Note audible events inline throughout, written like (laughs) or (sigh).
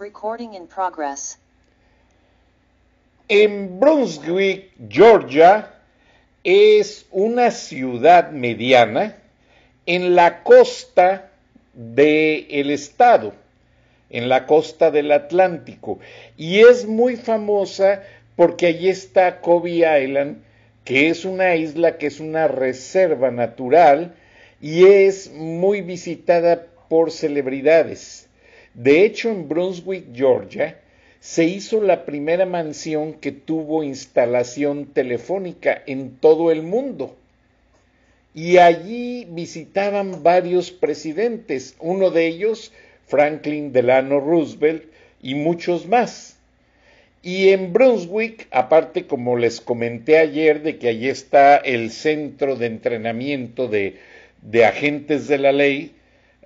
Recording in progress. En Brunswick, Georgia, es una ciudad mediana en la costa del estado, en la costa del Atlántico, y es muy famosa porque allí está Kobe Island, que es una isla que es una reserva natural y es muy visitada por celebridades. De hecho, en Brunswick, Georgia, se hizo la primera mansión que tuvo instalación telefónica en todo el mundo. Y allí visitaban varios presidentes, uno de ellos Franklin Delano Roosevelt y muchos más. Y en Brunswick, aparte como les comenté ayer, de que allí está el centro de entrenamiento de, de agentes de la ley,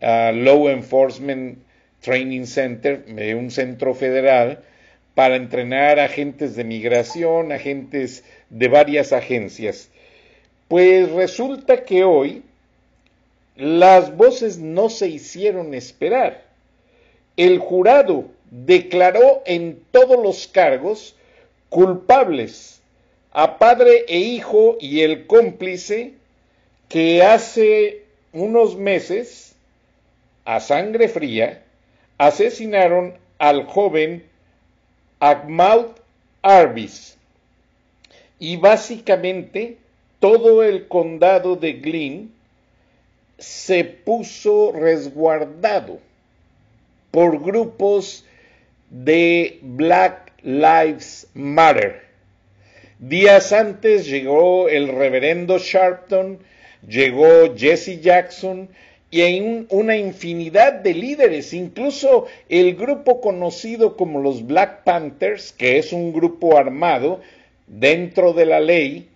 uh, Law Enforcement Training Center, un centro federal, para entrenar agentes de migración, agentes de varias agencias. Pues resulta que hoy las voces no se hicieron esperar. El jurado declaró en todos los cargos culpables a padre e hijo y el cómplice que hace unos meses, a sangre fría, asesinaron al joven Ahmad Arbis. Y básicamente todo el condado de Glynn se puso resguardado por grupos de Black Lives Matter. Días antes llegó el reverendo Sharpton, llegó Jesse Jackson y hay una infinidad de líderes, incluso el grupo conocido como los Black Panthers, que es un grupo armado dentro de la ley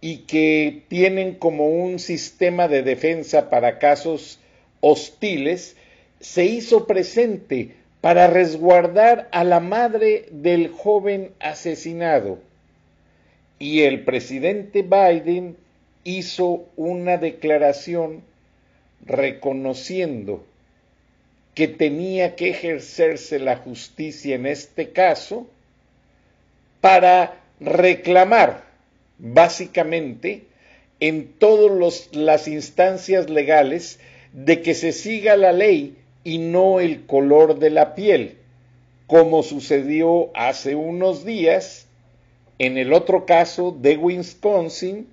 y que tienen como un sistema de defensa para casos hostiles, se hizo presente para resguardar a la madre del joven asesinado. Y el presidente Biden hizo una declaración reconociendo que tenía que ejercerse la justicia en este caso para reclamar básicamente en todas las instancias legales de que se siga la ley y no el color de la piel, como sucedió hace unos días en el otro caso de Wisconsin,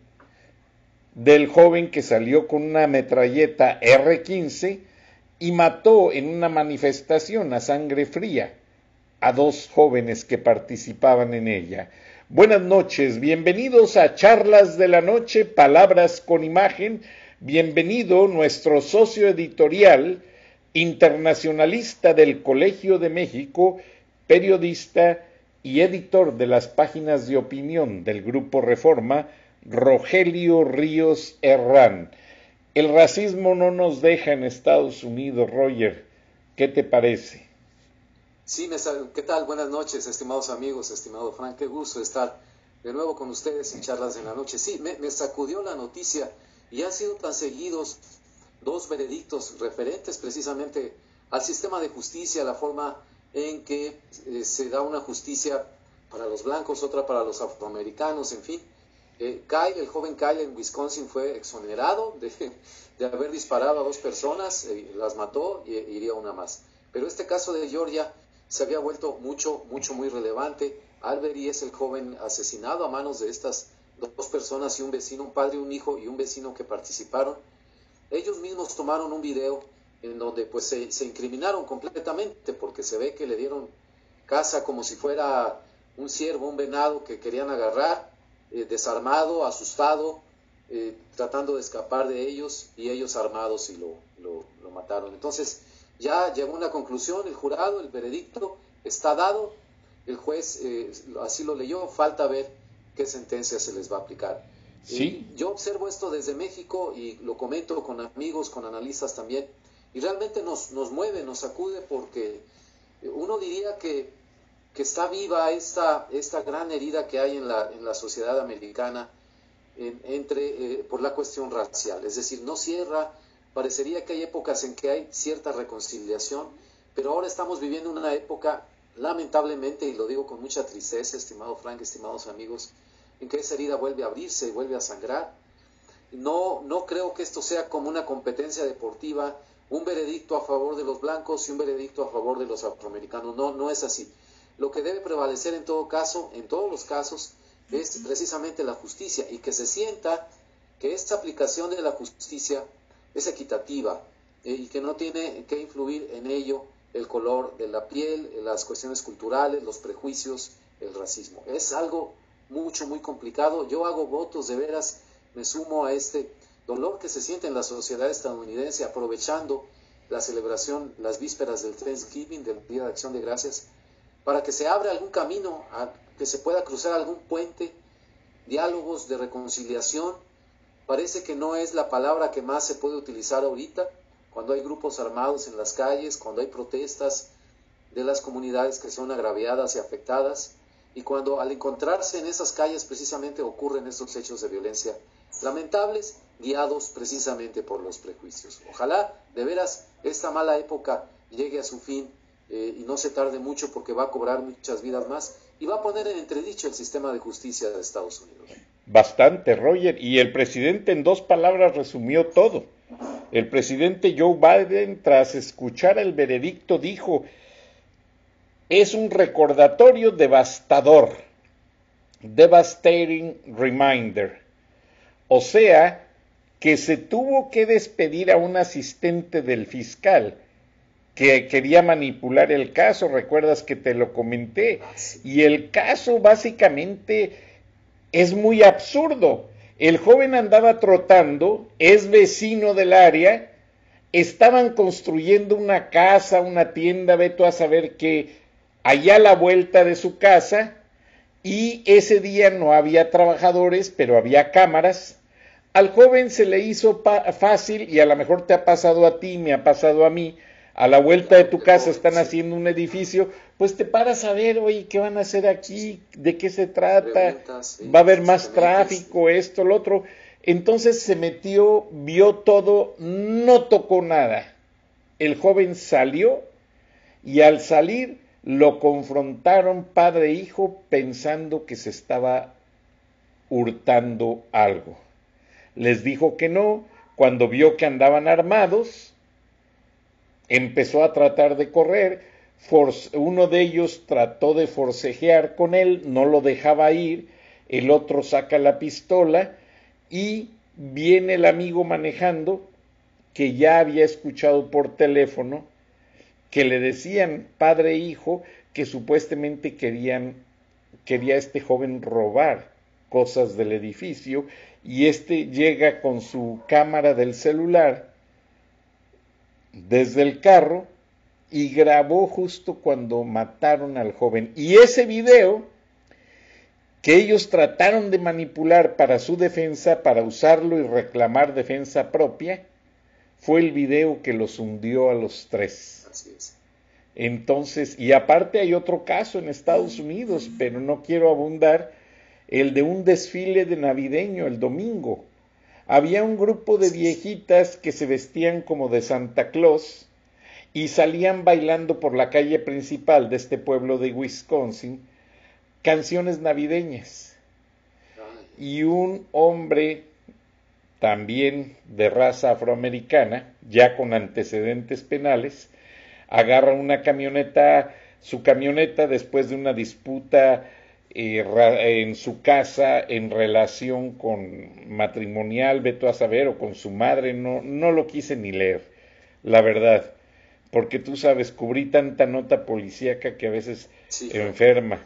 del joven que salió con una metralleta R-15 y mató en una manifestación a sangre fría a dos jóvenes que participaban en ella. Buenas noches, bienvenidos a Charlas de la Noche, Palabras con Imagen. Bienvenido nuestro socio editorial, internacionalista del Colegio de México, periodista y editor de las páginas de opinión del Grupo Reforma, Rogelio Ríos Herrán. El racismo no nos deja en Estados Unidos, Roger. ¿Qué te parece? Sí, ¿qué tal? Buenas noches, estimados amigos, estimado Frank. Qué gusto estar de nuevo con ustedes en charlas de la noche. Sí, me, sacudió la noticia y han sido tan seguidos dos veredictos referentes precisamente al sistema de justicia, la forma en que eh, se da una justicia para los blancos, otra para los afroamericanos, en fin. Eh, Kyle, el joven Kyle en Wisconsin fue exonerado de, haber disparado a dos personas, eh, las mató y iría una más. Pero este caso de Georgia se había vuelto mucho, mucho, muy relevante Albery es el joven asesinado a manos de estas dos personas y un vecino, un padre, un hijo y un vecino que participaron. Ellos mismos tomaron un video en donde pues se, se incriminaron completamente porque se ve que le dieron caza como si fuera un ciervo, un venado que querían agarrar, eh, desarmado, asustado, eh, tratando de escapar de ellos y ellos armados y lo, lo, mataron. Entonces ya llegó una conclusión, el jurado, el veredicto está dado, el juez eh, así lo leyó, falta ver qué sentencia se les va a aplicar. Sí. yo observo esto desde México y lo comento con amigos, con analistas también, y realmente nos, nos mueve, nos sacude porque uno diría que que está viva esta, esta gran herida que hay en la, en la sociedad americana entre, eh, por la cuestión racial. Es decir, no cierra, parecería que hay épocas en que hay cierta reconciliación, pero ahora estamos viviendo una época, lamentablemente, y lo digo con mucha tristeza, estimado Frank, estimados amigos, en que esa herida vuelve a abrirse y vuelve a sangrar. No, no creo que esto sea como una competencia deportiva, un veredicto a favor de los blancos y un veredicto a favor de los afroamericanos. No, no es así. Lo que debe prevalecer en todo caso, en todos los casos, es precisamente la justicia y que se sienta que esta aplicación de la justicia es equitativa eh, y que no tiene que influir en ello el color de la piel, las cuestiones culturales, los prejuicios, el racismo. Es algo mucho, muy complicado. Yo hago votos de veras, me sumo a este dolor que se siente en la sociedad estadounidense aprovechando la celebración, las vísperas del Thanksgiving, del Día de Acción de Gracias, para que se abra algún camino, que se pueda cruzar algún puente, diálogos de reconciliación. Parece que no es la palabra que más se puede utilizar ahorita, cuando hay grupos armados en las calles, cuando hay protestas de las comunidades que son agraviadas y afectadas, y cuando al encontrarse en esas calles precisamente ocurren estos hechos de violencia lamentables, guiados precisamente por los prejuicios. Ojalá de veras esta mala época llegue a su fin eh, y no se tarde mucho porque va a cobrar muchas vidas más y va a poner en entredicho el sistema de justicia de Estados Unidos. Bastante, Roger. Y el presidente en dos palabras resumió todo. El presidente Joe Biden, tras escuchar el veredicto, dijo, es un recordatorio devastador, devastating reminder. O sea, que se tuvo que despedir a un asistente del fiscal que quería manipular el caso, recuerdas que te lo comenté, y el caso básicamente es muy absurdo. El joven andaba trotando, es vecino del área, estaban construyendo una casa, una tienda, veto a saber que allá a la vuelta de su casa, y ese día no había trabajadores, pero había cámaras. Al joven se le hizo fácil, y a lo mejor te ha pasado a ti, me ha pasado a mí, a la vuelta de tu casa están haciendo un edificio, pues te paras a ver, oye, ¿qué van a hacer aquí? ¿De qué se trata? ¿Va a haber más tráfico? Esto, lo otro. Entonces se metió, vio todo, no tocó nada. El joven salió y al salir lo confrontaron padre e hijo pensando que se estaba hurtando algo. Les dijo que no, cuando vio que andaban armados, empezó a tratar de correr, uno de ellos trató de forcejear con él, no lo dejaba ir, el otro saca la pistola y viene el amigo manejando que ya había escuchado por teléfono que le decían padre e hijo que supuestamente querían quería este joven robar cosas del edificio y este llega con su cámara del celular desde el carro y grabó justo cuando mataron al joven. Y ese video que ellos trataron de manipular para su defensa, para usarlo y reclamar defensa propia, fue el video que los hundió a los tres. Entonces, y aparte hay otro caso en Estados Unidos, pero no quiero abundar, el de un desfile de navideño el domingo había un grupo de viejitas que se vestían como de Santa Claus y salían bailando por la calle principal de este pueblo de Wisconsin canciones navideñas. Y un hombre también de raza afroamericana, ya con antecedentes penales, agarra una camioneta, su camioneta después de una disputa eh, en su casa en relación con matrimonial, veto a saber, o con su madre, no, no lo quise ni leer, la verdad, porque tú sabes, cubrí tanta nota policíaca que a veces enferma.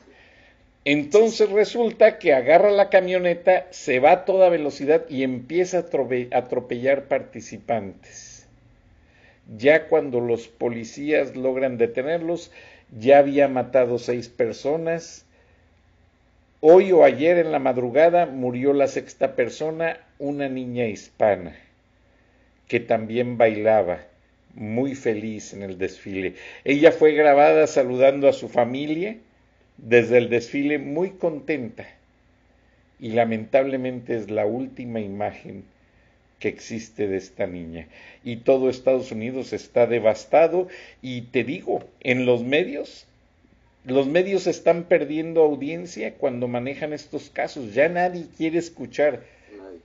Entonces resulta que agarra la camioneta, se va a toda velocidad y empieza a atropellar participantes. Ya cuando los policías logran detenerlos, ya había matado seis personas. Hoy o ayer en la madrugada murió la sexta persona, una niña hispana, que también bailaba muy feliz en el desfile. Ella fue grabada saludando a su familia desde el desfile muy contenta y lamentablemente es la última imagen que existe de esta niña. Y todo Estados Unidos está devastado y te digo, en los medios, los medios están perdiendo audiencia cuando manejan estos casos. Ya nadie quiere escuchar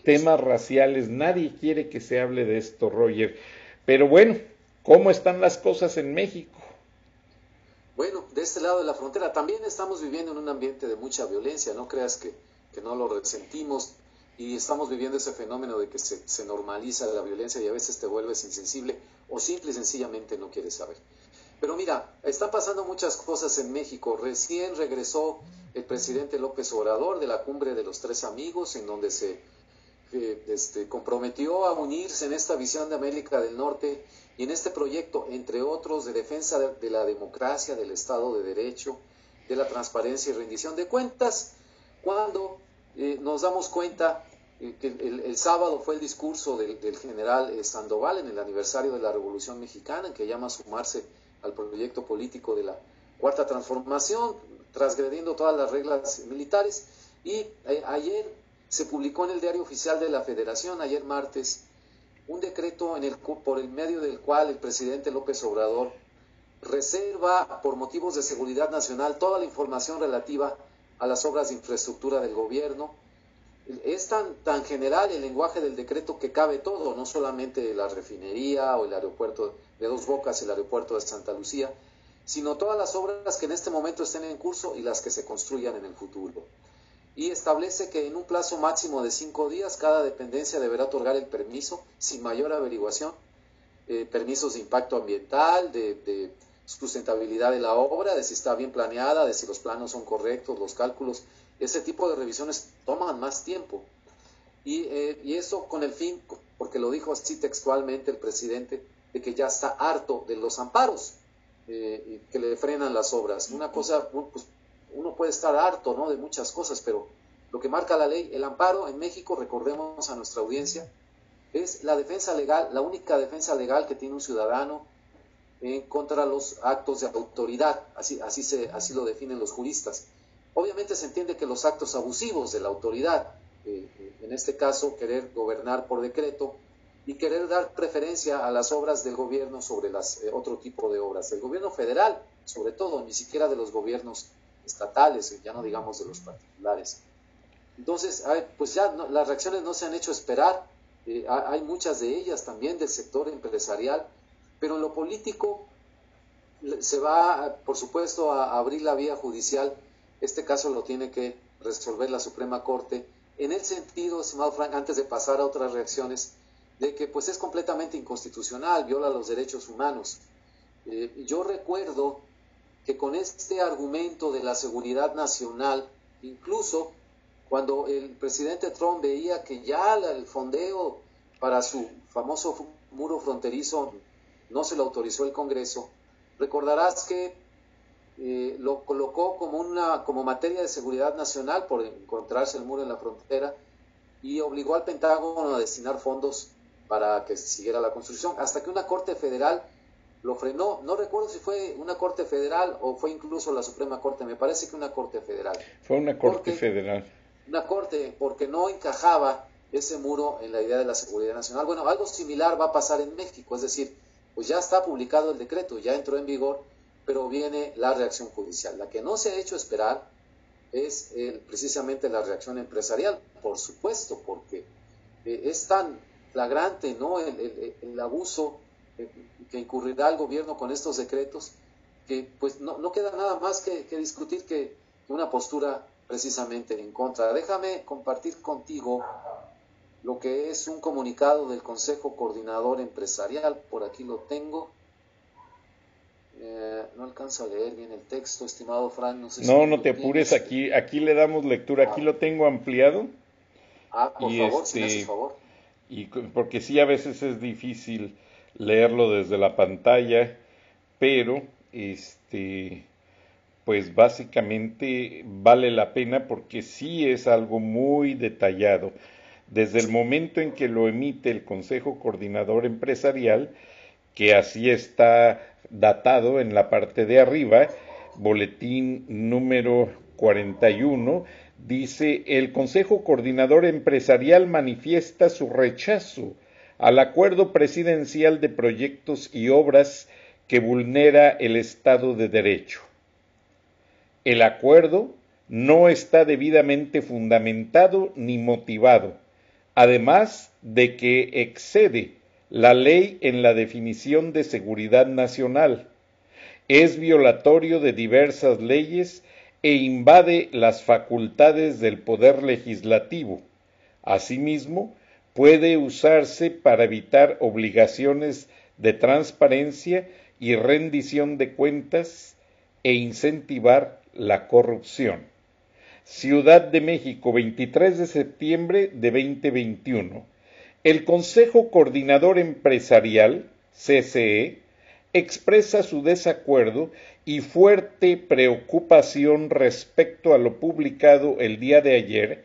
temas raciales, nadie quiere que se hable de esto, Roger. Pero bueno, ¿cómo están las cosas en México? Bueno, de este lado de la frontera también estamos viviendo en un ambiente de mucha violencia, no creas que, no lo resentimos y estamos viviendo ese fenómeno de que se, normaliza la violencia y a veces te vuelves insensible o simple y sencillamente no quieres saber. Pero mira, están pasando muchas cosas en México. Recién regresó el presidente López Obrador de la cumbre de los tres amigos, en donde se eh, este, comprometió a unirse en esta visión de América del Norte y en este proyecto, entre otros, de defensa de, la democracia, del Estado de Derecho, de la transparencia y rendición de cuentas, cuando eh, nos damos cuenta eh, que el, sábado fue el discurso del, general eh, Sandoval en el aniversario de la Revolución Mexicana, en que llama a sumarse al proyecto político de la Cuarta Transformación, transgrediendo todas las reglas militares. Y ayer se publicó en el Diario Oficial de la Federación, ayer martes, un decreto en el, por el medio del cual el presidente López Obrador reserva por motivos de seguridad nacional toda la información relativa a las obras de infraestructura del gobierno. Es tan, tan general el lenguaje del decreto que cabe todo, no solamente la refinería o el aeropuerto de Dos Bocas, el aeropuerto de Santa Lucía, sino todas las obras que en este momento estén en curso y las que se construyan en el futuro y establece que en un plazo máximo de cinco días cada dependencia deberá otorgar el permiso sin mayor averiguación, eh, permisos de impacto ambiental, de, sustentabilidad de la obra, de si está bien planeada, de si los planos son correctos, los cálculos. Ese tipo de revisiones toman más tiempo. Y, eh, y eso con el fin, porque lo dijo así textualmente el presidente, de que ya está harto de los amparos eh, que le frenan las obras. Una cosa, pues, uno puede estar harto ¿no? de muchas cosas, pero lo que marca la ley, el amparo en México, recordemos a nuestra audiencia, es la defensa legal, la única defensa legal que tiene un ciudadano en contra los actos de autoridad, así, así, se, así lo definen los juristas. Obviamente se entiende que los actos abusivos de la autoridad, eh, eh, en este caso querer gobernar por decreto y querer dar preferencia a las obras del gobierno sobre las, eh, otro tipo de obras, del gobierno federal sobre todo, ni siquiera de los gobiernos estatales, ya no digamos de los particulares. Entonces, pues ya las reacciones no se han hecho esperar, hay muchas de ellas también del sector empresarial, pero en lo político se va, por supuesto, a abrir la vía judicial. Este caso lo tiene que resolver la Suprema Corte, en el sentido, estimado Frank, antes de pasar a otras reacciones, de que pues es completamente inconstitucional, viola los derechos humanos. Eh, yo recuerdo que con este argumento de la seguridad nacional, incluso cuando el presidente Trump veía que ya el fondeo para su famoso muro fronterizo no se lo autorizó el Congreso, recordarás que eh, lo colocó como, una, como materia de seguridad nacional por encontrarse el muro en la frontera y obligó al Pentágono a destinar fondos para que siguiera la construcción, hasta que una Corte Federal lo frenó. No recuerdo si fue una corte federal o fue incluso la Suprema Corte, me parece que una corte federal. Fue una corte federal. Una corte, porque no encajaba ese muro en la idea de la seguridad nacional. Bueno, algo similar va a pasar en México, es decir, pues ya está publicado el decreto, ya entró en vigor, pero viene la reacción judicial. La que no se ha hecho esperar es precisamente la reacción empresarial, por supuesto, porque eh, es tan flagrante ¿no? el, abuso que incurrirá el gobierno con estos decretos, que pues no, no queda nada más que, discutir que una postura precisamente en contra. Déjame compartir contigo lo que es un comunicado del Consejo Coordinador Empresarial. Por aquí lo tengo. Eh, no alcanzo a leer bien el texto, estimado Fran. No, no, no te apures, aquí, aquí le damos lectura, aquí ah. lo tengo ampliado. Ah, por favor, si me haces este, favor. Y porque sí, a veces es difícil leerlo desde la pantalla, pero este pues básicamente vale la pena porque sí es algo muy detallado. Desde el momento en que lo emite el Consejo Coordinador Empresarial, que así está datado en la parte de arriba, boletín número 41, dice, el Consejo Coordinador Empresarial manifiesta su rechazo al acuerdo presidencial de proyectos y obras que vulnera el Estado de Derecho. El acuerdo no está debidamente fundamentado ni motivado, además de que excede la ley en la definición de seguridad nacional, es violatorio de diversas leyes e invade las facultades del poder legislativo. Asimismo, puede usarse para evitar obligaciones de transparencia y rendición de cuentas e incentivar la corrupción. Ciudad de México, 23 de septiembre de 2021. El Consejo Coordinador Empresarial, CCE, expresa su desacuerdo y fuerte preocupación respecto a lo publicado el día de ayer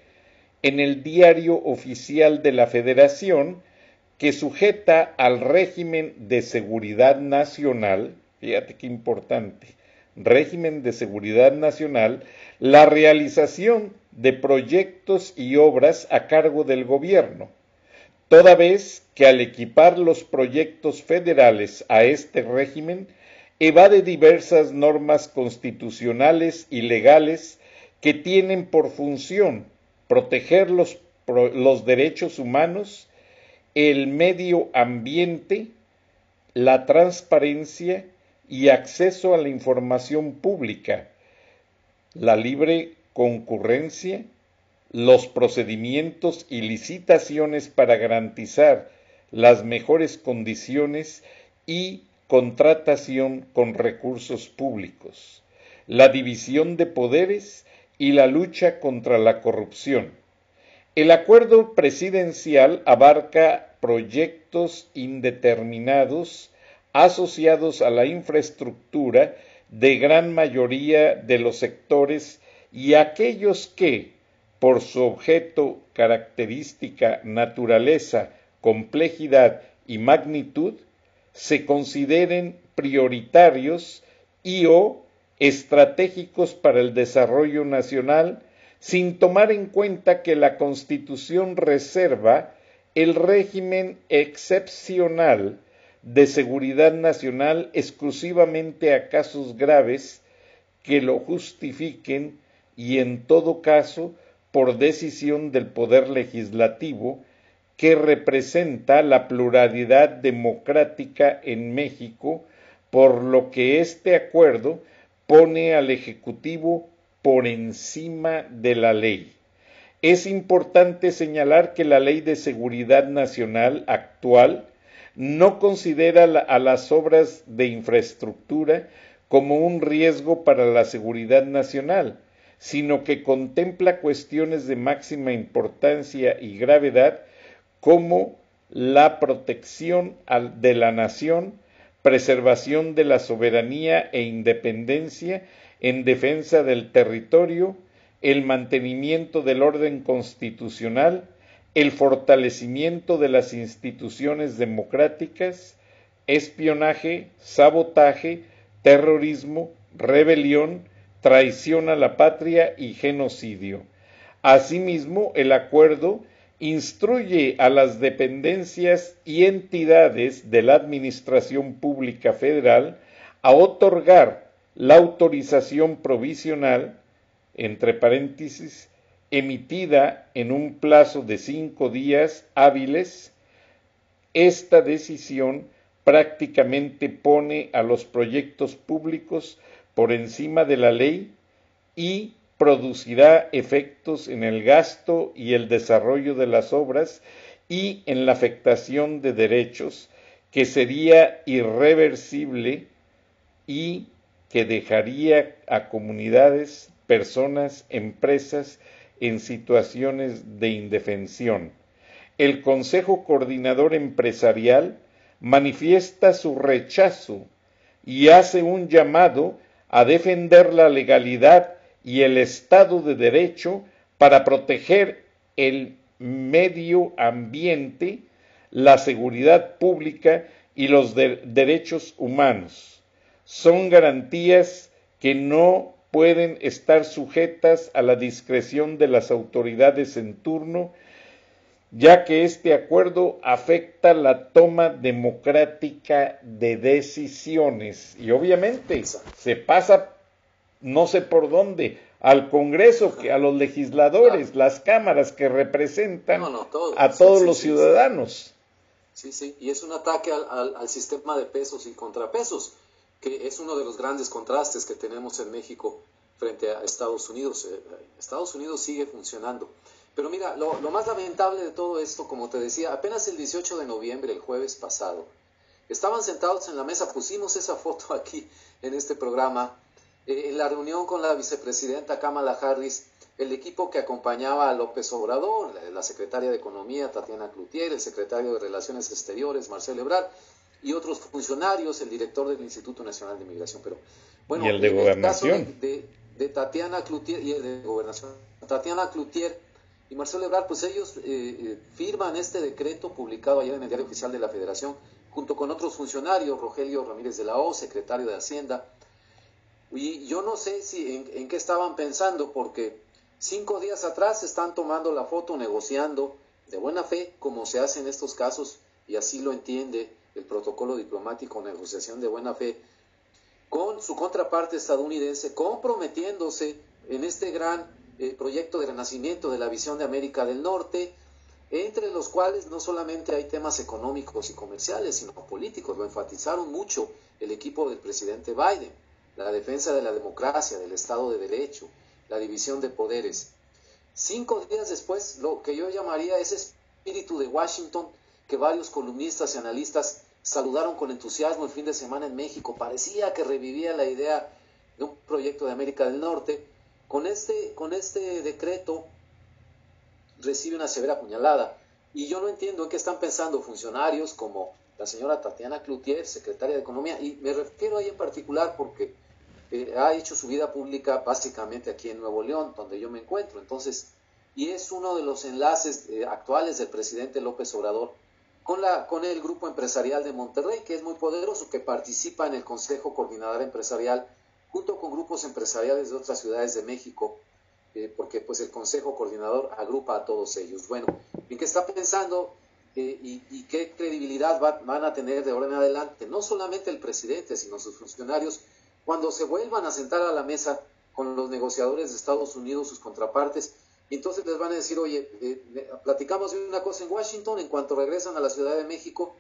en el Diario Oficial de la Federación que sujeta al régimen de seguridad nacional, fíjate qué importante, régimen de seguridad nacional, la realización de proyectos y obras a cargo del gobierno, toda vez que al equipar los proyectos federales a este régimen, evade diversas normas constitucionales y legales que tienen por función proteger los, derechos humanos el medio ambiente, la transparencia y acceso a la información pública, la libre concurrencia, los procedimientos y licitaciones para garantizar las mejores condiciones y contratación con recursos públicos, la división de poderes y la lucha contra la corrupción. El acuerdo presidencial abarca proyectos indeterminados asociados a la infraestructura de gran mayoría de los sectores y aquellos que, por su objeto, característica, naturaleza, complejidad y magnitud, se consideren prioritarios y o estratégicos para el desarrollo nacional sin tomar en cuenta que la Constitución reserva el régimen excepcional de seguridad nacional exclusivamente a casos graves que lo justifiquen y en todo caso por decisión del Poder Legislativo que representa la pluralidad democrática en México, por lo que este acuerdo pone al Ejecutivo por encima de la ley. Es importante señalar que la Ley de Seguridad Nacional actual no considera a las obras de infraestructura como un riesgo para la seguridad nacional, sino que contempla cuestiones de máxima importancia y gravedad como la protección de la nación, preservación de la soberanía e independencia en defensa del territorio, el mantenimiento del orden constitucional, el fortalecimiento de las instituciones democráticas, espionaje, sabotaje, terrorismo, rebelión, traición a la patria y genocidio. Asimismo, el acuerdo instruye a las dependencias y entidades de la Administración Pública Federal a otorgar la autorización provisional, entre paréntesis, emitida en un plazo de cinco días hábiles, esta decisión prácticamente pone a los proyectos públicos por encima de la ley y producirá efectos en el gasto y el desarrollo de las obras y en la afectación de derechos que sería irreversible y que dejaría a comunidades, personas, empresas en situaciones de indefensión. El Consejo Coordinador Empresarial manifiesta su rechazo y hace un llamado a defender la legalidad y el Estado de Derecho para proteger el medio ambiente, la seguridad pública y los derechos humanos. Son garantías que no pueden estar sujetas a la discreción de las autoridades en turno, ya que este acuerdo afecta la toma democrática de decisiones y obviamente se pasa no sé por dónde, al Congreso, que a los legisladores, las cámaras que representan a todos los ciudadanos. Sí, sí, y es un ataque al, sistema de pesos y contrapesos, que es uno de los grandes contrastes que tenemos en México frente a Estados Unidos. Eh, Estados Unidos sigue funcionando. Pero mira, lo, lo, más lamentable de todo esto, como te decía, apenas el 18 de noviembre, el jueves pasado, estaban sentados en la mesa, pusimos esa foto aquí en este programa, eh, en la reunión con la vicepresidenta Kamala Harris, el equipo que acompañaba a López Obrador, la secretaria de Economía Tatiana Cloutier, el secretario de Relaciones Exteriores Marcelo Ebrard y otros funcionarios, el director del Instituto Nacional de Migración. Pero bueno, y el de Gobernación. de, Tatiana Cloutier y el de Gobernación. Tatiana Cloutier y Marcelo Ebrard, pues ellos eh, eh, firman este decreto publicado ayer en el Diario Oficial de la Federación, junto con otros funcionarios, Rogelio Ramírez de la O, secretario de Hacienda, y yo no sé si en, qué estaban pensando, porque cinco días atrás están tomando la foto negociando de buena fe, como se hace en estos casos, y así lo entiende el protocolo diplomático, negociación de buena fe, con su contraparte estadounidense, comprometiéndose en este gran eh, proyecto de renacimiento de la visión de América del Norte, entre los cuales no solamente hay temas económicos y comerciales, sino políticos. Lo enfatizaron mucho el equipo del presidente Biden la defensa de la democracia, del Estado de Derecho, la división de poderes. Cinco días después, lo que yo llamaría ese espíritu de Washington que varios columnistas y analistas saludaron con entusiasmo el fin de semana en México, parecía que revivía la idea de un proyecto de América del Norte, con este, con este decreto recibe una severa puñalada. Y yo no entiendo en qué están pensando funcionarios como la señora Tatiana Cloutier, secretaria de Economía, y me refiero ahí en particular porque ha hecho su vida pública básicamente aquí en Nuevo León, donde yo me encuentro. Entonces, y es uno de los enlaces eh, actuales del presidente López Obrador con, la, con el grupo empresarial de Monterrey, que es muy poderoso, que participa en el Consejo Coordinador Empresarial junto con grupos empresariales de otras ciudades de México, eh, porque pues el Consejo Coordinador agrupa a todos ellos. Bueno, ¿en qué está pensando eh, y, qué credibilidad van a tener de ahora en adelante? No solamente el presidente, sino sus funcionarios cuando se vuelvan a sentar a la mesa con los negociadores de Estados Unidos, sus contrapartes, entonces les van a decir, oye, eh, platicamos de una cosa en Washington, en cuanto regresan a la Ciudad de México,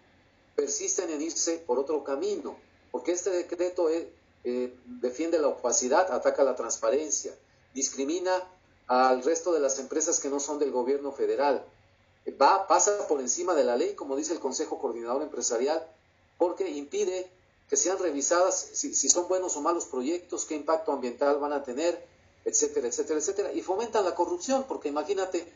persisten en irse por otro camino, porque este decreto eh, defiende la opacidad, ataca la transparencia, discrimina al resto de las empresas que no son del gobierno federal, va, pasa por encima de la ley, como dice el Consejo Coordinador Empresarial, porque impide que sean revisadas si, son buenos o malos proyectos, qué impacto ambiental van a tener, etcétera, etcétera, etcétera. Y fomentan la corrupción, porque imagínate,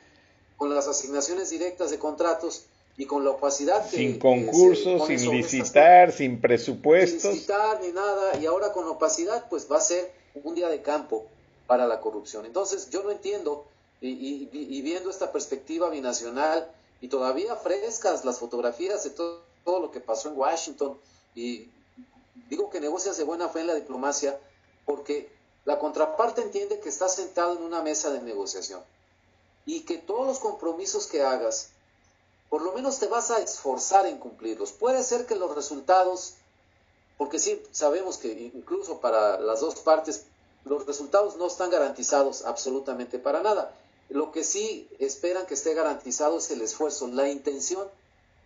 con las asignaciones directas de contratos y con la opacidad que... Sin concursos, sin licitar, sin presupuestos. Sin licitar ni nada, y ahora con opacidad, pues va a ser un día de campo para la corrupción. Entonces, yo no entiendo, y, y viendo esta perspectiva binacional, y todavía frescas las fotografías de todo, todo lo que pasó en Washington, y Digo que negocias de buena fe en la diplomacia porque la contraparte entiende que estás sentado en una mesa de negociación y que todos los compromisos que hagas, por lo menos te vas a esforzar en cumplirlos. Puede ser que los resultados, porque sí, sabemos que incluso para las dos partes, los resultados no están garantizados absolutamente para nada. Lo que sí esperan que esté garantizado es el esfuerzo, la intención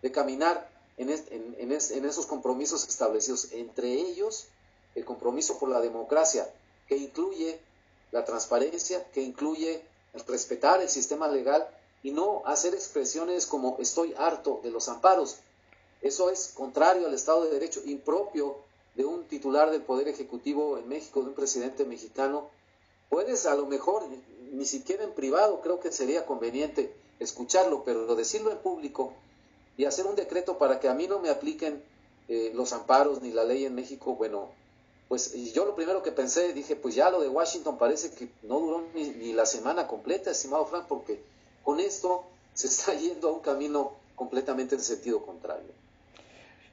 de caminar en, esos compromisos establecidos, entre ellos el compromiso por la democracia, que incluye la transparencia, que incluye respetar el sistema legal y no hacer expresiones como estoy harto de los amparos. Eso es contrario al Estado de Derecho, impropio de un titular del Poder Ejecutivo en México, de un presidente mexicano. Puedes a lo mejor, ni siquiera en privado, creo que sería conveniente escucharlo, pero decirlo en público y hacer un decreto para que a mí no me apliquen eh, los amparos ni la ley en México, bueno, pues yo lo primero que pensé, dije, pues ya lo de Washington parece que no duró ni, ni la semana completa, estimado Frank, porque con esto se está (laughs) yendo a un camino completamente en sentido contrario.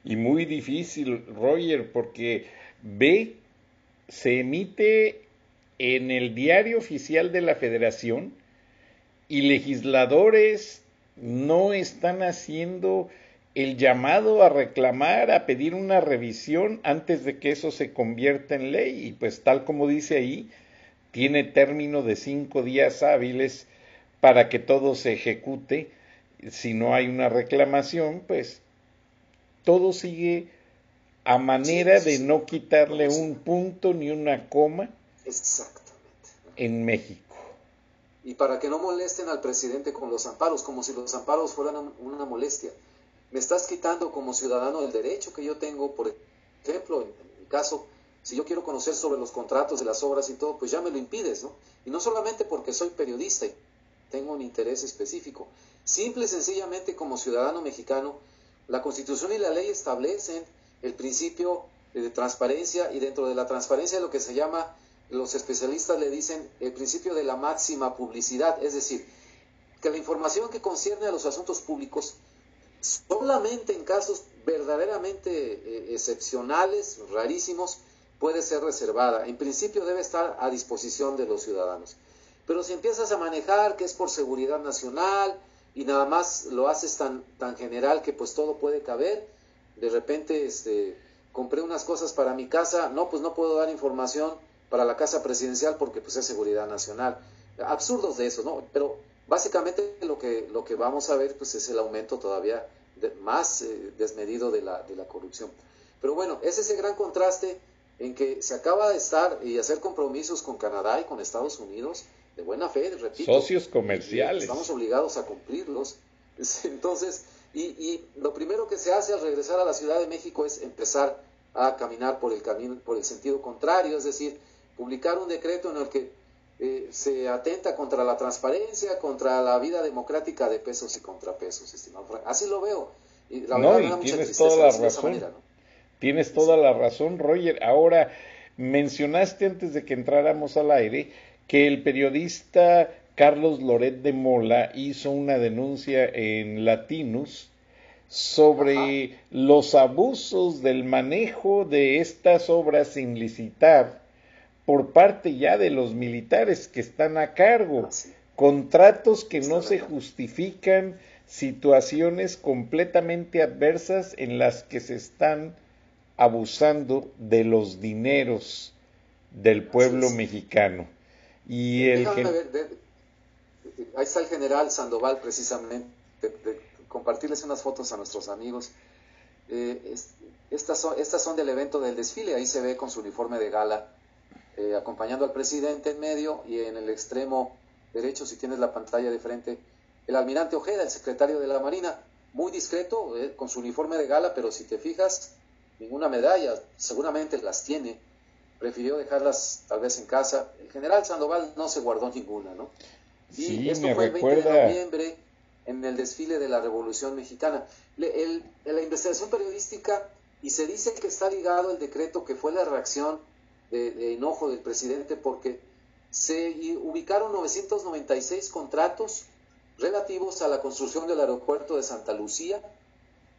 Y muy difícil, Roger, porque ve, se emite en el diario oficial de la federación y legisladores no están haciendo el llamado a reclamar, a pedir una revisión antes de que eso se convierta en ley. Y pues tal como dice ahí, tiene término de cinco días hábiles para que todo se ejecute. Si no hay una reclamación, pues todo sigue a manera de no quitarle un punto ni una coma en México. Y para que no molesten al presidente con los amparos, como si los amparos fueran una molestia. Me estás quitando como ciudadano el derecho que yo tengo, por ejemplo, en mi caso, si yo quiero conocer sobre los contratos de las obras y todo, pues ya me lo impides, ¿no? Y no solamente porque soy periodista y tengo un interés específico, simple y sencillamente como ciudadano mexicano, la Constitución y la ley establecen el principio de transparencia y dentro de la transparencia lo que se llama, los especialistas le dicen, el principio de la máxima publicidad, es decir, que la información que concierne a los asuntos públicos solamente en casos verdaderamente eh, excepcionales, rarísimos, puede ser reservada. En principio debe estar a disposición de los ciudadanos. Pero si empiezas a manejar que es por seguridad nacional y nada más lo haces tan, tan general que pues todo puede caber, de repente este, compré unas cosas para mi casa, no, pues no puedo dar información para la casa presidencial porque pues es seguridad nacional. Absurdos de eso, ¿no? Pero básicamente lo que, lo que vamos a ver pues es el aumento todavía más eh, desmedido de la, de la corrupción. Pero bueno, es ese gran contraste en que se acaba de estar y hacer compromisos con Canadá y con Estados Unidos de buena fe, repito. Socios comerciales. Estamos obligados a cumplirlos. (laughs) Entonces, y, y, lo primero que se hace al regresar a la Ciudad de México es empezar a caminar por el camino, por el sentido contrario, es decir, publicar un decreto en el que eh, se atenta contra la transparencia, contra la vida democrática de pesos y contrapesos, estimado Así lo veo. Y la no, y tienes toda la razón. Tienes toda la razón, Roger. Ahora, mencionaste antes de que entráramos al aire que el periodista Carlos Loret de Mola hizo una denuncia en Latinus sobre los abusos del manejo de estas obras sin licitar por parte ya de los militares que están a cargo, ah, contratos que no se justifican, situaciones completamente adversas en las que se están abusando de los dineros del pueblo mexicano. Y el ahí está el general Sandoval precisamente, de, compartirles unas fotos a nuestros amigos. Eh, estas, son, estas son del evento del desfile, ahí se ve con su uniforme de gala, eh, acompañando al presidente en medio y en el extremo derecho, si tienes la pantalla de frente, el almirante Ojeda, el secretario de la Marina, muy discreto, eh, con su uniforme de gala, pero si te fijas, ninguna medalla, seguramente las tiene prefirió dejarlas tal vez en casa. El general Sandoval no se guardó ninguna, ¿no? Y esto fue el 20 de noviembre en el desfile de la Revolución Mexicana. en la investigación periodística, y se dice que está ligado el decreto que fue la reacción de, enojo del presidente porque se ubicaron 996 contratos relativos a la construcción del aeropuerto de Santa Lucía,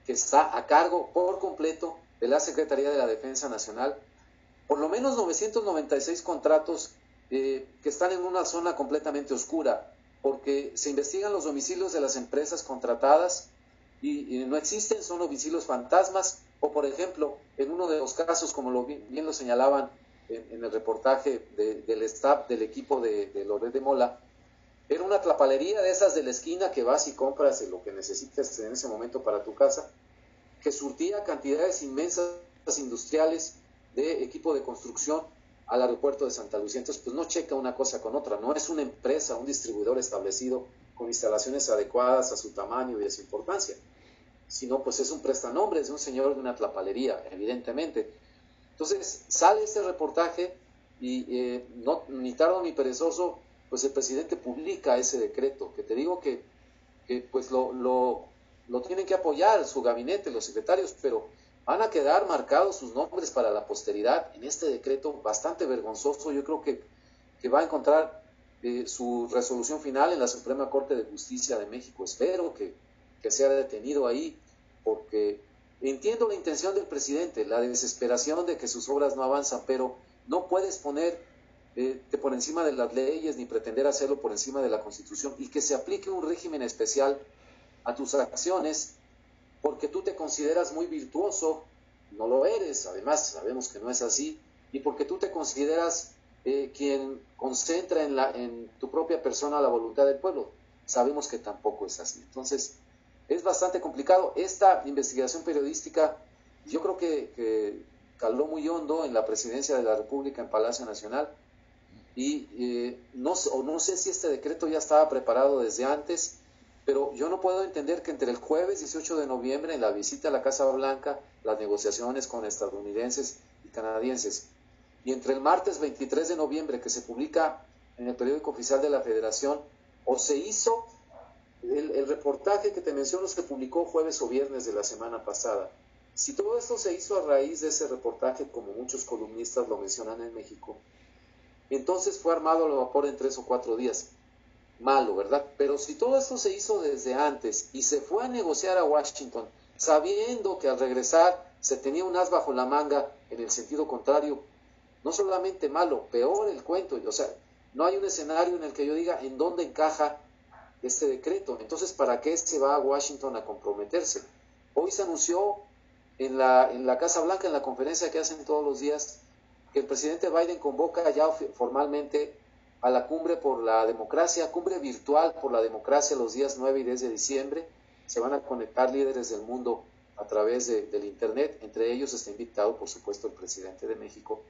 que está a cargo por completo de la Secretaría de la Defensa Nacional por lo menos 996 contratos eh, que están en una zona completamente oscura, porque se investigan los domicilios de las empresas contratadas y, no existen, son domicilios fantasmas, o por ejemplo, en uno de los casos, como lo, bien, lo señalaban en, el reportaje del staff del equipo de, de de Mola, era una tlapalería de esas de la esquina que vas y compras lo que necesitas en ese momento para tu casa, que surtía cantidades inmensas industriales de equipo de construcción al aeropuerto de Santa Lucía. Entonces, pues no checa una cosa con otra. No es una empresa, un distribuidor establecido con instalaciones adecuadas a su tamaño y a su importancia, sino pues es un prestanombre, es un señor de una tlapalería, evidentemente. Entonces, sale este reportaje y eh, no, ni tardo ni perezoso, pues el presidente publica ese decreto, que te digo que, que pues lo, lo, lo tienen que apoyar su gabinete, los secretarios, pero van a quedar marcados sus nombres para la posteridad en este decreto bastante vergonzoso. Yo creo que, va a encontrar eh, su resolución final en la Suprema Corte de Justicia de México. Espero que, sea detenido ahí, porque entiendo la intención del presidente, la desesperación de que sus obras no avanzan, pero no puedes poner eh, por encima de las leyes ni pretender hacerlo por encima de la Constitución y que se aplique un régimen especial a tus acciones porque tú te consideras muy virtuoso, no lo eres, además sabemos que no es así, y porque tú te consideras eh, quien concentra en, la, en tu propia persona la voluntad del pueblo. Sabemos que tampoco es así. Entonces, es bastante complicado. Esta investigación periodística, yo creo que, caló muy hondo en la presidencia de la República en Palacio Nacional, y eh, no, no sé si este decreto ya estaba preparado desde antes, pero yo no puedo entender que entre el jueves 18 de noviembre, en la visita a la Casa Blanca, las negociaciones con estadounidenses y canadienses, y entre el martes 23 de noviembre, que se publica en el periódico oficial de la Federación, o se hizo el, reportaje que te menciono, se publicó jueves o viernes de la semana pasada. Si todo esto se hizo a raíz de ese reportaje, como muchos columnistas lo mencionan en México, entonces fue armado al vapor en tres o cuatro días malo, ¿verdad? Pero si todo esto se hizo desde antes y se fue a negociar a Washington, sabiendo que al regresar se tenía un as bajo la manga en el sentido contrario, no solamente malo, peor el cuento, o sea, no hay un escenario en el que yo diga en dónde encaja este decreto. Entonces, ¿para qué se va a Washington a comprometerse? Hoy se anunció en la, en la Casa Blanca, en la conferencia que hacen todos los días, que el presidente Biden convoca ya formalmente a la cumbre por la democracia, cumbre virtual por la democracia los días 9 y 10 de diciembre. Se van a conectar líderes del mundo a través del Internet. Entre ellos está invitado, por supuesto, el presidente de México.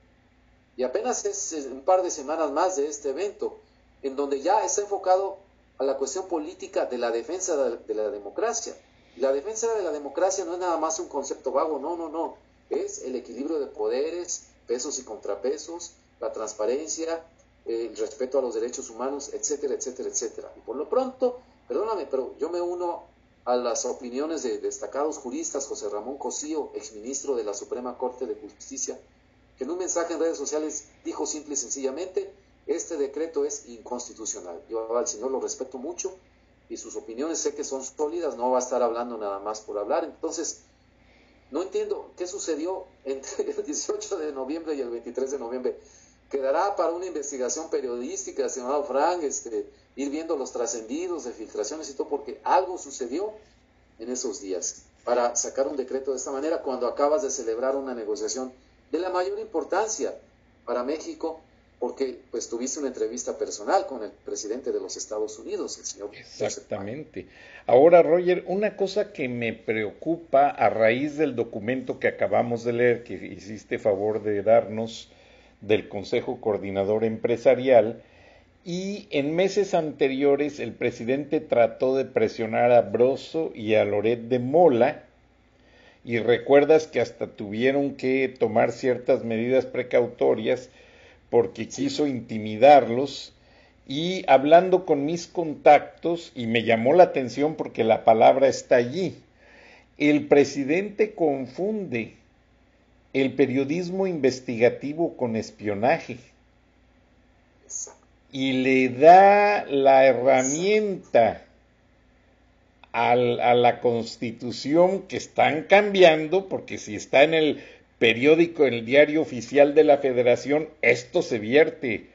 Y apenas es un par de semanas más de este evento, en donde ya está enfocado a la cuestión política de la defensa de la democracia. Y la defensa de la democracia no es nada más un concepto vago, no, no, no. Es el equilibrio de poderes, pesos y contrapesos, la transparencia, el respeto a los derechos humanos, etcétera, etcétera, etcétera. Y por lo pronto, perdóname, pero yo me uno a las opiniones de destacados juristas, José Ramón Cosío, exministro de la Suprema Corte de Justicia, que en un mensaje en redes sociales dijo simple y sencillamente, este decreto es inconstitucional. Yo al señor lo respeto mucho y sus opiniones sé que son sólidas, no va a estar hablando nada más por hablar. Entonces, no entiendo qué sucedió entre el 18 de noviembre y el 23 de noviembre quedará para una investigación periodística, estimado Frank, este, ir viendo los trascendidos de filtraciones y todo, porque algo sucedió en esos días para sacar un decreto de esta manera cuando acabas de celebrar una negociación de la mayor importancia para México, porque pues tuviste una entrevista personal con el presidente de los Estados Unidos, el señor. Exactamente. Ahora, Roger, una cosa que me preocupa a raíz del documento que acabamos de leer, que hiciste favor de darnos, del Consejo Coordinador Empresarial y en meses anteriores el presidente trató de presionar a Broso y a Loret de Mola. Y recuerdas que hasta tuvieron que tomar ciertas medidas precautorias porque quiso intimidarlos. Y hablando con mis contactos y me llamó la atención porque la palabra está allí el presidente confunde el periodismo investigativo con espionaje. Y le da la herramienta a la constitución que están cambiando, porque si está en el periódico, en el diario oficial de la federación, esto se vierte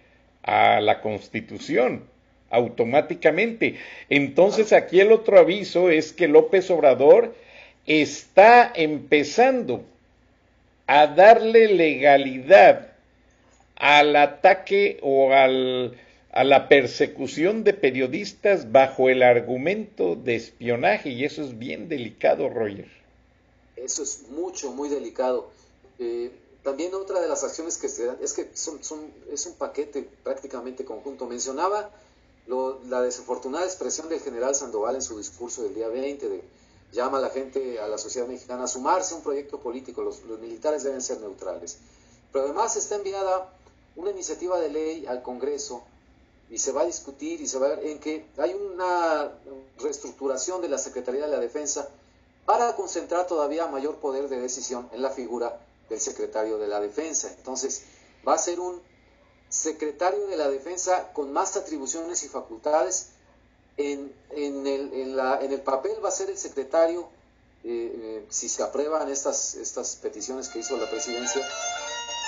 a la constitución automáticamente. Entonces aquí el otro aviso es que López Obrador está empezando a darle legalidad al ataque o al, a la persecución de periodistas bajo el argumento de espionaje y eso es bien delicado, Roger. Eso es mucho, muy delicado. Eh, también otra de las acciones que se dan es que son, es un paquete prácticamente conjunto. Mencionaba la desafortunada expresión del general Sandoval en su discurso del día 20 de llama a la gente, a la sociedad mexicana a sumarse a un proyecto político, los, militares deben ser neutrales. Pero además está enviada una iniciativa de ley al Congreso y se va a discutir y se va a ver en que hay una reestructuración de la Secretaría de la Defensa para concentrar todavía mayor poder de decisión en la figura del secretario de la Defensa. Entonces, va a ser un secretario de la Defensa con más atribuciones y facultades. En, en, el, en, la, en el, papel va a ser el secretario, eh, eh, si se aprueban estas, estas peticiones que hizo la presidencia.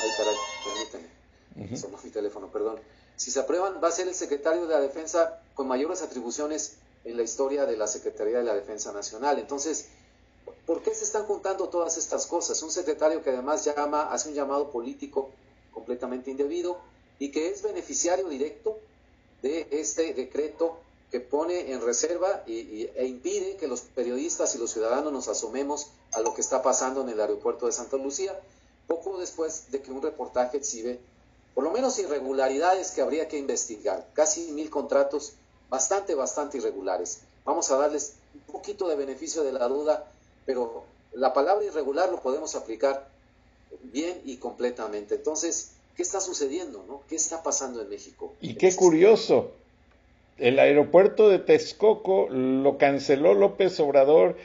Ay, caray, permíteme. mi teléfono, perdón. Si se aprueban, va a ser el secretario de la Defensa con mayores atribuciones en la historia de la Secretaría de la Defensa Nacional. Entonces, ¿por qué se están juntando todas estas cosas? Un secretario que además llama, hace un llamado político completamente indebido, y que es beneficiario directo de este decreto que pone en reserva y, e impide que los periodistas y los ciudadanos nos asomemos a lo que está pasando en el aeropuerto de Santa Lucía, poco después de que un reportaje exhibe por lo menos irregularidades que habría que investigar, casi mil contratos bastante, bastante irregulares. Vamos a darles un poquito de beneficio de la duda, pero la palabra irregular lo podemos aplicar bien y completamente. Entonces, ¿Qué está sucediendo? ¿no? ¿Qué está pasando en México? Y qué curioso, el aeropuerto de Texcoco lo canceló López Obrador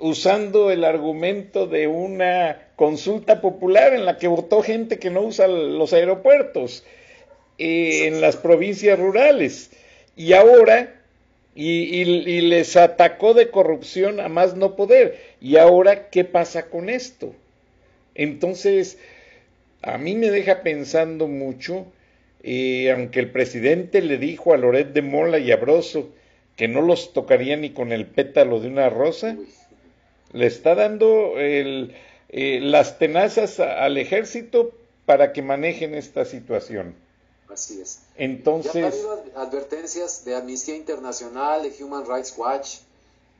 usando el argumento de una consulta popular en la que votó gente que no usa los aeropuertos eh, en las provincias rurales. Y ahora, y, y, les atacó de corrupción a más no poder. Y ahora, ¿qué pasa con esto? Entonces, a mí me deja pensando mucho, eh, aunque el presidente le dijo a Loret de Mola y a Broso que no los tocaría ni con el pétalo de una rosa, le está dando el, eh, las tenazas al ejército para que manejen esta situación. Así es. Entonces. Ya ha advertencias de Amnistía Internacional, de Human Rights Watch,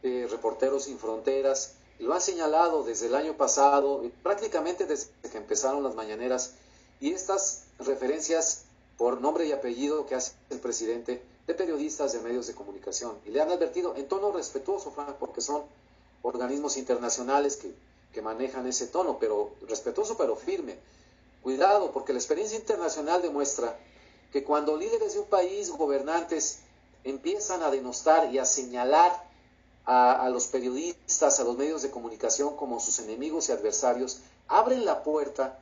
de Reporteros Sin Fronteras, lo han señalado desde el año pasado, prácticamente desde que empezaron las mañaneras, y estas referencias por nombre y apellido que hace el presidente de periodistas de medios de comunicación. Y le han advertido en tono respetuoso, Frank, porque son organismos internacionales que, que manejan ese tono, pero respetuoso pero firme. Cuidado, porque la experiencia internacional demuestra que cuando líderes de un país, gobernantes, empiezan a denostar y a señalar a, los periodistas, a los medios de comunicación como sus enemigos y adversarios, abren la puerta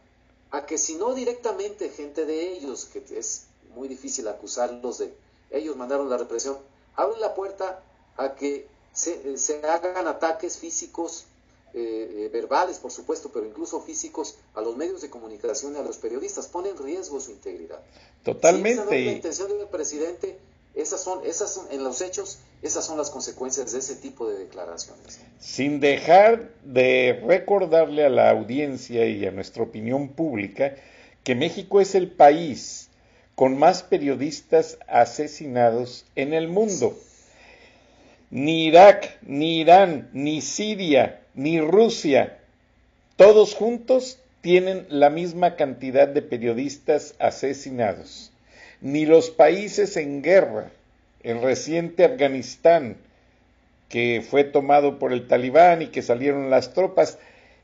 a que si no directamente gente de ellos, que es muy difícil acusarlos de ellos mandaron la represión, abren la puerta a que se, se hagan ataques físicos, eh, eh, verbales por supuesto, pero incluso físicos a los medios de comunicación y a los periodistas, ponen en riesgo su integridad. Totalmente. Esa la intención del presidente, esas son, esas en los hechos, esas son las consecuencias de ese tipo de declaraciones. Sin dejar de recordarle a la audiencia y a nuestra opinión pública que México es el país con más periodistas asesinados en el mundo. Ni Irak, ni Irán, ni Siria, ni Rusia, todos juntos tienen la misma cantidad de periodistas asesinados ni los países en guerra, el reciente Afganistán, que fue tomado por el talibán y que salieron las tropas,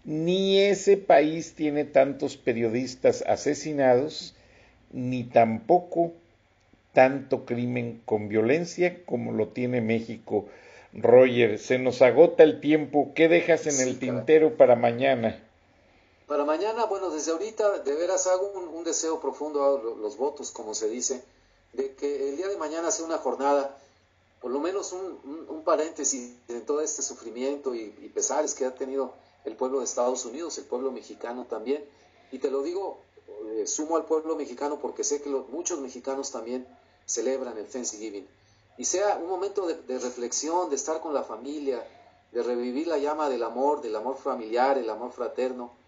ni ese país tiene tantos periodistas asesinados, ni tampoco tanto crimen con violencia como lo tiene México. Roger, se nos agota el tiempo. ¿Qué dejas en el tintero para mañana? Para mañana, bueno, desde ahorita de veras hago un, deseo profundo, a los votos, como se dice, de que el día de mañana sea una jornada, por lo menos un, paréntesis en todo este sufrimiento y, pesares que ha tenido el pueblo de Estados Unidos, el pueblo mexicano también. Y te lo digo, eh, sumo al pueblo mexicano porque sé que muchos mexicanos también celebran el Thanksgiving. Y sea un momento de reflexión, de estar con la familia, de revivir la llama del amor, del amor familiar, el amor fraterno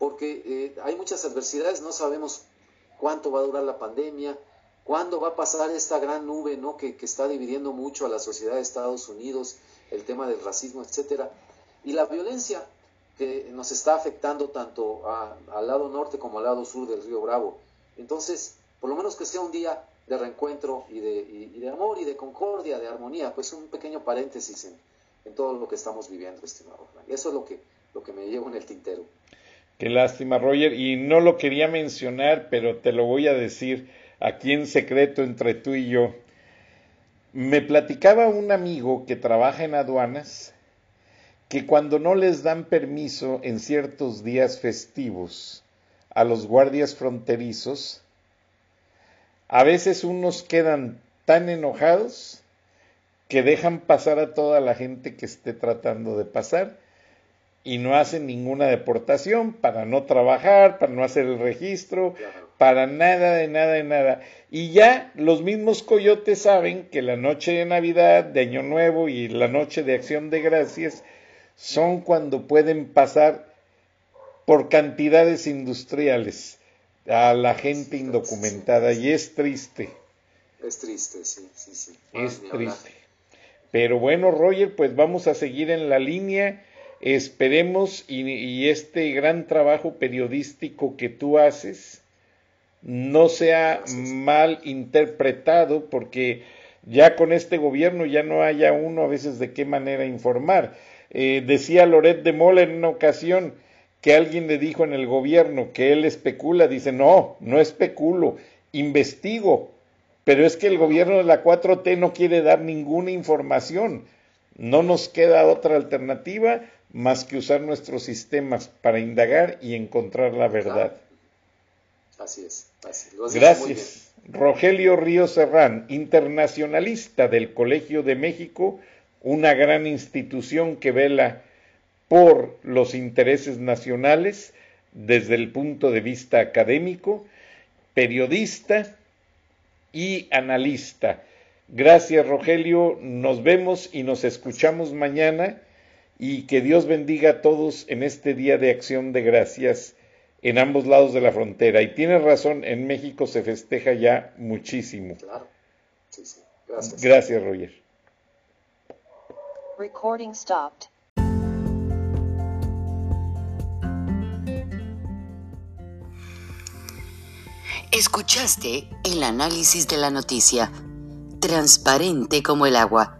porque eh, hay muchas adversidades, no sabemos cuánto va a durar la pandemia, cuándo va a pasar esta gran nube ¿no? que, está dividiendo mucho a la sociedad de Estados Unidos, el tema del racismo, etcétera, y la violencia que nos está afectando tanto al lado norte como al lado sur del río Bravo. Entonces, por lo menos que sea un día de reencuentro y de, amor y de concordia, de armonía, pues un pequeño paréntesis en, todo lo que estamos viviendo, estimado Eso es lo que, lo que me llevo en el tintero. Qué lástima, Roger, y no lo quería mencionar, pero te lo voy a decir aquí en secreto entre tú y yo. Me platicaba un amigo que trabaja en aduanas que cuando no les dan permiso en ciertos días festivos a los guardias fronterizos, a veces unos quedan tan enojados que dejan pasar a toda la gente que esté tratando de pasar y no hacen ninguna deportación para no trabajar, para no hacer el registro, para nada, de nada, de nada. Y ya los mismos coyotes saben que la noche de Navidad, de Año Nuevo y la noche de Acción de Gracias son cuando pueden pasar por cantidades industriales a la gente indocumentada y es triste. Es triste, sí, sí, sí. Es triste. Pero bueno, Roger, pues vamos a seguir en la línea. Esperemos y, este gran trabajo periodístico que tú haces no sea mal interpretado porque ya con este gobierno ya no haya uno a veces de qué manera informar. Eh, decía Loret de Mola en una ocasión que alguien le dijo en el gobierno que él especula, dice, no, no especulo, investigo, pero es que el gobierno de la 4T no quiere dar ninguna información. No nos queda otra alternativa más que usar nuestros sistemas para indagar y encontrar la verdad. Así es. Gracias. Rogelio Río Serrán, internacionalista del Colegio de México, una gran institución que vela por los intereses nacionales desde el punto de vista académico, periodista y analista. Gracias Rogelio, nos vemos y nos escuchamos mañana y que Dios bendiga a todos en este día de acción de gracias en ambos lados de la frontera. Y tienes razón, en México se festeja ya muchísimo. Claro. Sí, sí. Gracias. Gracias, Roger. Recording stopped. Escuchaste el análisis de la noticia, transparente como el agua,